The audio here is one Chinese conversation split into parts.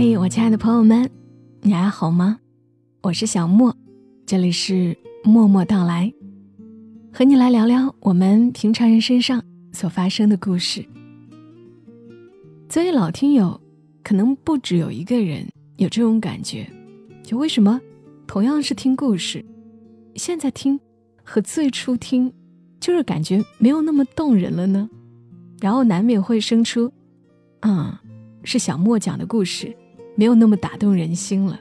嘿，我亲爱的朋友们，你还好吗？我是小莫，这里是默默到来，和你来聊聊我们平常人身上所发生的故事。作为老听友，可能不只有一个人有这种感觉，就为什么同样是听故事，现在听和最初听，就是感觉没有那么动人了呢？然后难免会生出，啊。是小莫讲的故事，没有那么打动人心了。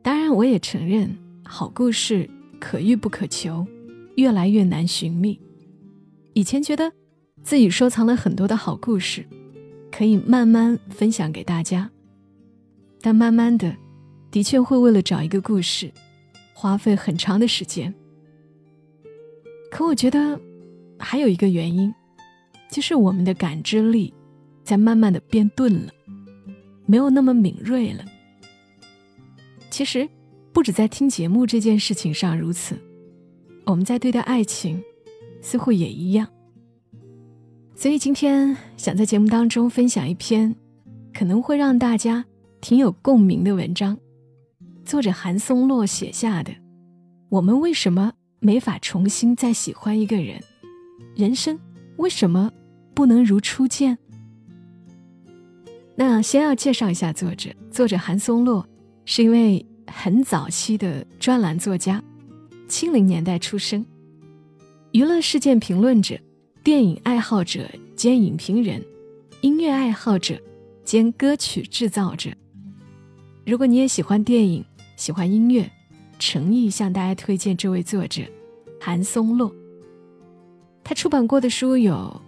当然，我也承认好故事可遇不可求，越来越难寻觅。以前觉得自己收藏了很多的好故事，可以慢慢分享给大家，但慢慢的，的确会为了找一个故事，花费很长的时间。可我觉得还有一个原因，就是我们的感知力。在慢慢的变钝了，没有那么敏锐了。其实，不止在听节目这件事情上如此，我们在对待爱情，似乎也一样。所以今天想在节目当中分享一篇，可能会让大家挺有共鸣的文章。作者韩松洛写下的：我们为什么没法重新再喜欢一个人？人生为什么不能如初见？那先要介绍一下作者，作者韩松洛是一位很早期的专栏作家，七零年代出生，娱乐事件评论者、电影爱好者兼影评人、音乐爱好者兼歌曲制造者。如果你也喜欢电影、喜欢音乐，诚意向大家推荐这位作者韩松洛。他出版过的书有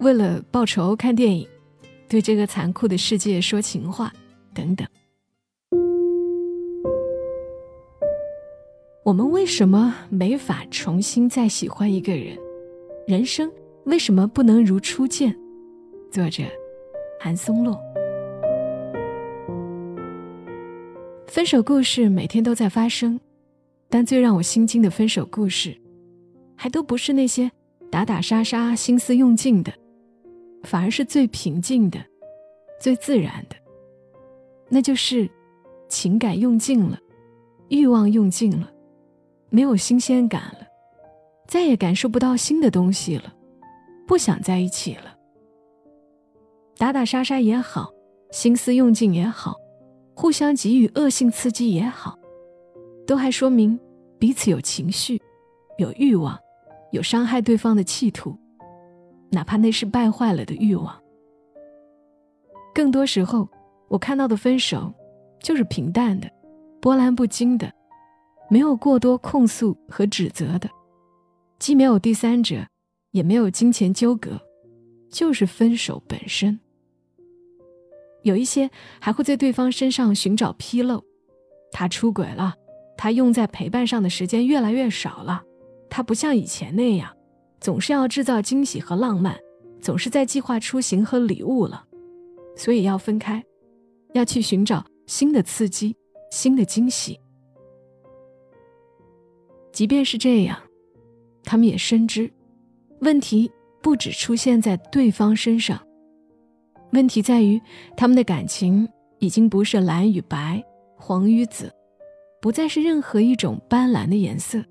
《为了报仇看电影》。对这个残酷的世界说情话，等等。我们为什么没法重新再喜欢一个人？人生为什么不能如初见？作者：韩松洛。分手故事每天都在发生，但最让我心惊的分手故事，还都不是那些打打杀杀、心思用尽的。反而是最平静的，最自然的，那就是情感用尽了，欲望用尽了，没有新鲜感了，再也感受不到新的东西了，不想在一起了。打打杀杀也好，心思用尽也好，互相给予恶性刺激也好，都还说明彼此有情绪，有欲望，有伤害对方的企图。哪怕那是败坏了的欲望。更多时候，我看到的分手，就是平淡的、波澜不惊的，没有过多控诉和指责的，既没有第三者，也没有金钱纠葛，就是分手本身。有一些还会在对方身上寻找纰漏，他出轨了，他用在陪伴上的时间越来越少了，他不像以前那样。总是要制造惊喜和浪漫，总是在计划出行和礼物了，所以要分开，要去寻找新的刺激、新的惊喜。即便是这样，他们也深知，问题不只出现在对方身上，问题在于他们的感情已经不是蓝与白、黄与紫，不再是任何一种斑斓的颜色，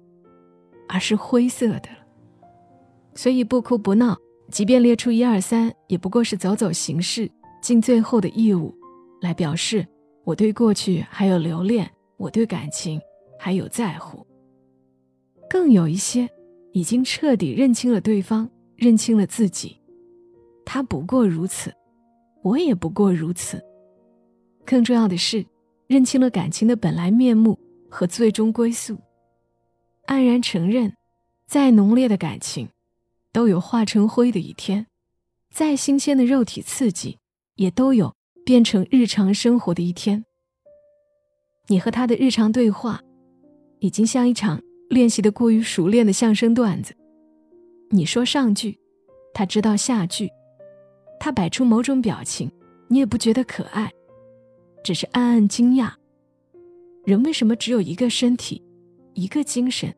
而是灰色的了。所以不哭不闹，即便列出一二三，也不过是走走形式，尽最后的义务，来表示我对过去还有留恋，我对感情还有在乎。更有一些，已经彻底认清了对方，认清了自己，他不过如此，我也不过如此。更重要的是，认清了感情的本来面目和最终归宿，黯然承认，再浓烈的感情。都有化成灰的一天，再新鲜的肉体刺激，也都有变成日常生活的一天。你和他的日常对话，已经像一场练习的过于熟练的相声段子。你说上句，他知道下句，他摆出某种表情，你也不觉得可爱，只是暗暗惊讶：人为什么只有一个身体，一个精神，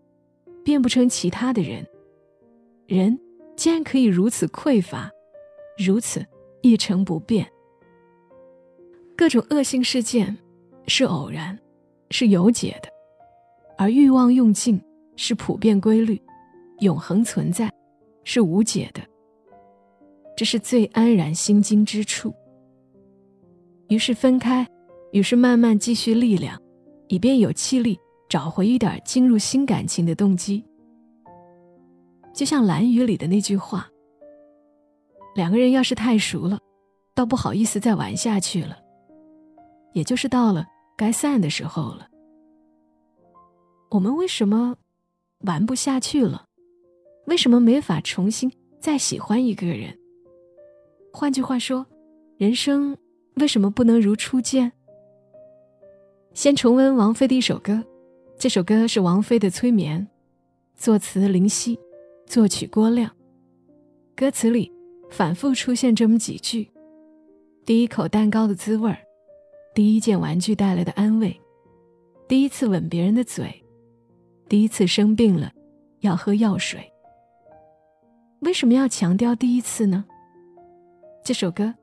变不成其他的人？人。竟然可以如此匮乏，如此一成不变。各种恶性事件是偶然，是有解的，而欲望用尽是普遍规律，永恒存在，是无解的。这是最安然心惊之处。于是分开，于是慢慢积蓄力量，以便有气力找回一点进入新感情的动机。就像《蓝雨》里的那句话：“两个人要是太熟了，倒不好意思再玩下去了。也就是到了该散的时候了。我们为什么玩不下去了？为什么没法重新再喜欢一个人？换句话说，人生为什么不能如初见？先重温王菲的一首歌，这首歌是王菲的《催眠》，作词林夕。作曲郭亮，歌词里反复出现这么几句：第一口蛋糕的滋味儿，第一件玩具带来的安慰，第一次吻别人的嘴，第一次生病了要喝药水。为什么要强调第一次呢？这首歌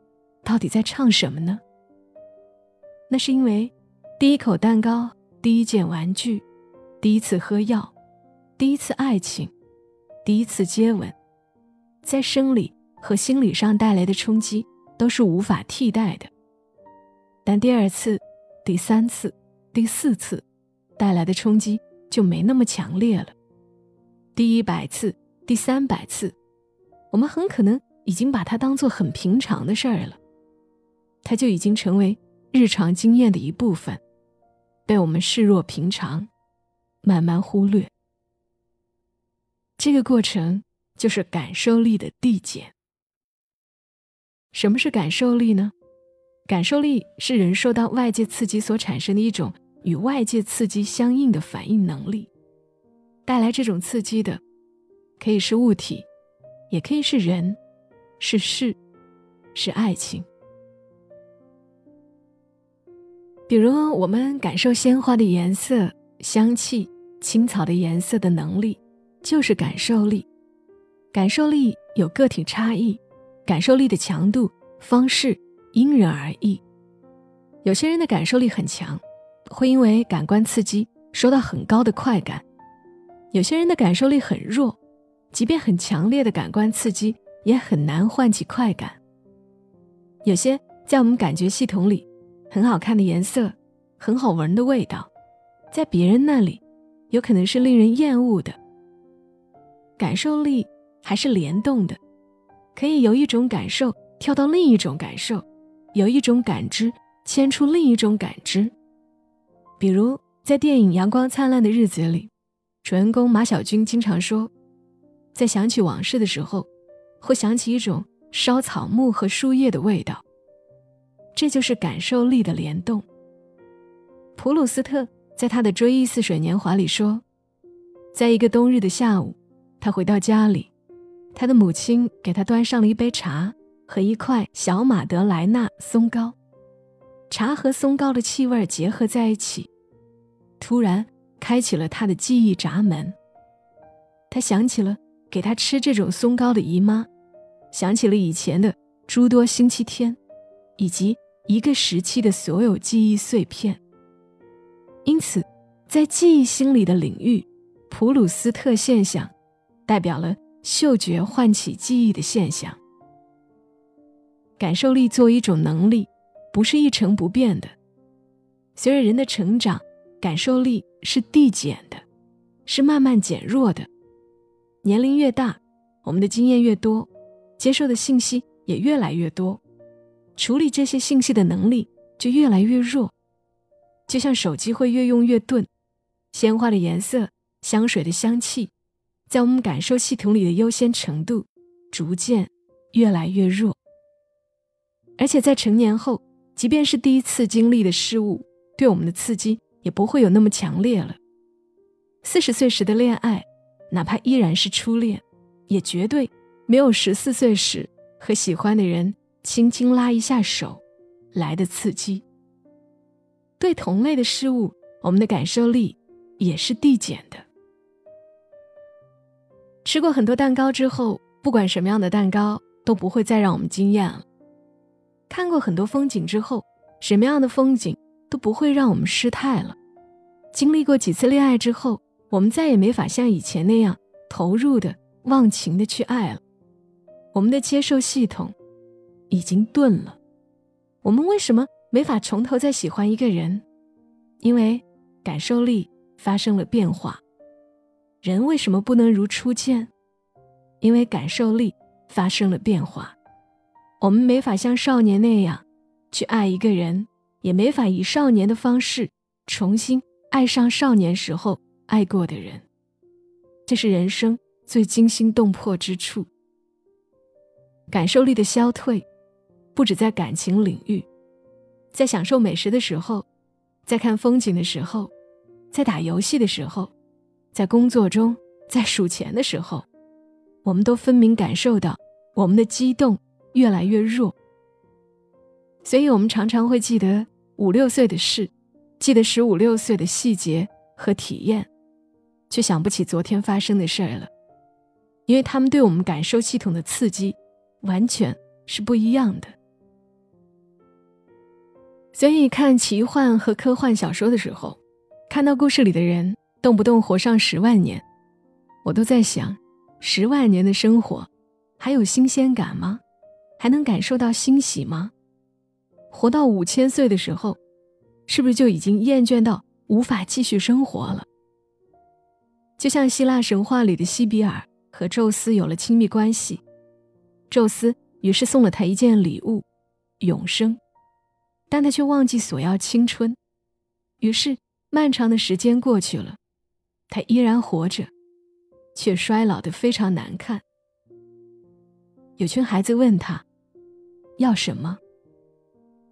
到底在唱什么呢？那是因为第一口蛋糕、第一件玩具、第一次喝药、第一次爱情。第一次接吻，在生理和心理上带来的冲击都是无法替代的。但第二次、第三次、第四次带来的冲击就没那么强烈了。第一百次、第三百次，我们很可能已经把它当做很平常的事儿了，它就已经成为日常经验的一部分，被我们视若平常，慢慢忽略。这个过程就是感受力的递减。什么是感受力呢？感受力是人受到外界刺激所产生的一种与外界刺激相应的反应能力。带来这种刺激的，可以是物体，也可以是人，是事，是爱情。比如，我们感受鲜花的颜色、香气、青草的颜色的能力。就是感受力，感受力有个体差异，感受力的强度方式因人而异。有些人的感受力很强，会因为感官刺激收到很高的快感；有些人的感受力很弱，即便很强烈的感官刺激也很难唤起快感。有些在我们感觉系统里很好看的颜色、很好闻的味道，在别人那里有可能是令人厌恶的。感受力还是联动的，可以由一种感受跳到另一种感受，由一种感知牵出另一种感知。比如在电影《阳光灿烂的日子》里，主人公马小军经常说，在想起往事的时候，会想起一种烧草木和树叶的味道。这就是感受力的联动。普鲁斯特在他的《追忆似水年华》里说，在一个冬日的下午。他回到家里，他的母亲给他端上了一杯茶和一块小马德莱纳松糕，茶和松糕的气味结合在一起，突然开启了他的记忆闸门。他想起了给他吃这种松糕的姨妈，想起了以前的诸多星期天，以及一个时期的所有记忆碎片。因此，在记忆心理的领域，普鲁斯特现象。代表了嗅觉唤起记忆的现象。感受力作为一种能力，不是一成不变的。随着人的成长，感受力是递减的，是慢慢减弱的。年龄越大，我们的经验越多，接受的信息也越来越多，处理这些信息的能力就越来越弱。就像手机会越用越钝，鲜花的颜色，香水的香气。在我们感受系统里的优先程度逐渐越来越弱，而且在成年后，即便是第一次经历的事物，对我们的刺激也不会有那么强烈了。四十岁时的恋爱，哪怕依然是初恋，也绝对没有十四岁时和喜欢的人轻轻拉一下手来的刺激。对同类的事物，我们的感受力也是递减的。吃过很多蛋糕之后，不管什么样的蛋糕都不会再让我们惊艳了。看过很多风景之后，什么样的风景都不会让我们失态了。经历过几次恋爱之后，我们再也没法像以前那样投入的、忘情的去爱了。我们的接受系统已经钝了。我们为什么没法从头再喜欢一个人？因为感受力发生了变化。人为什么不能如初见？因为感受力发生了变化。我们没法像少年那样去爱一个人，也没法以少年的方式重新爱上少年时候爱过的人。这是人生最惊心动魄之处。感受力的消退，不止在感情领域，在享受美食的时候，在看风景的时候，在打游戏的时候，在工作中，在数钱的时候，我们都分明感受到我们的激动越来越弱。所以，我们常常会记得五六岁的事，记得十五六岁的细节和体验，却想不起昨天发生的事儿了，因为他们对我们感受系统的刺激。完全是不一样的。所以看奇幻和科幻小说的时候，看到故事里的人动不动活上十万年，我都在想：十万年的生活还有新鲜感吗？还能感受到欣喜吗？活到五千岁的时候，是不是就已经厌倦到无法继续生活了？就像希腊神话里的西比尔和宙斯有了亲密关系。宙斯于是送了他一件礼物，永生，但他却忘记索要青春。于是漫长的时间过去了，他依然活着，却衰老得非常难看。有群孩子问他要什么，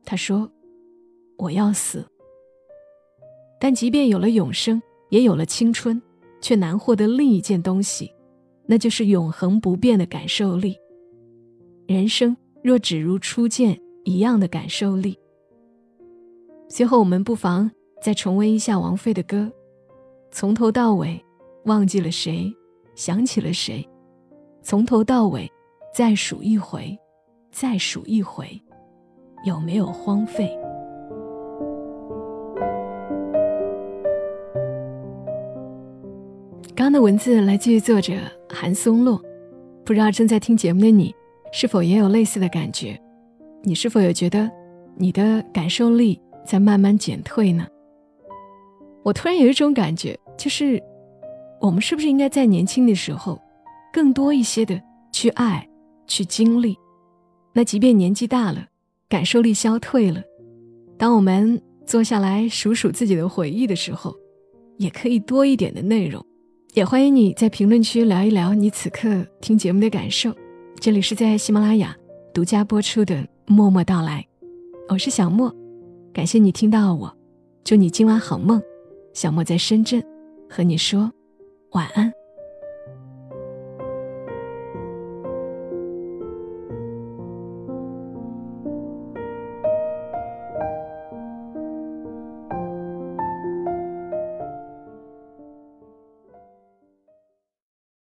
他说：“我要死。”但即便有了永生，也有了青春，却难获得另一件东西，那就是永恒不变的感受力。人生若只如初见一样的感受力。随后，我们不妨再重温一下王菲的歌，从头到尾，忘记了谁，想起了谁，从头到尾，再数一回，再数一回，有没有荒废？刚刚的文字来自于作者韩松洛，不知道正在听节目的你。是否也有类似的感觉？你是否有觉得你的感受力在慢慢减退呢？我突然有一种感觉，就是我们是不是应该在年轻的时候，更多一些的去爱、去经历？那即便年纪大了，感受力消退了，当我们坐下来数数自己的回忆的时候，也可以多一点的内容。也欢迎你在评论区聊一聊你此刻听节目的感受。这里是在喜马拉雅独家播出的《默默到来》，我是小莫，感谢你听到我，祝你今晚好梦。小莫在深圳，和你说晚安。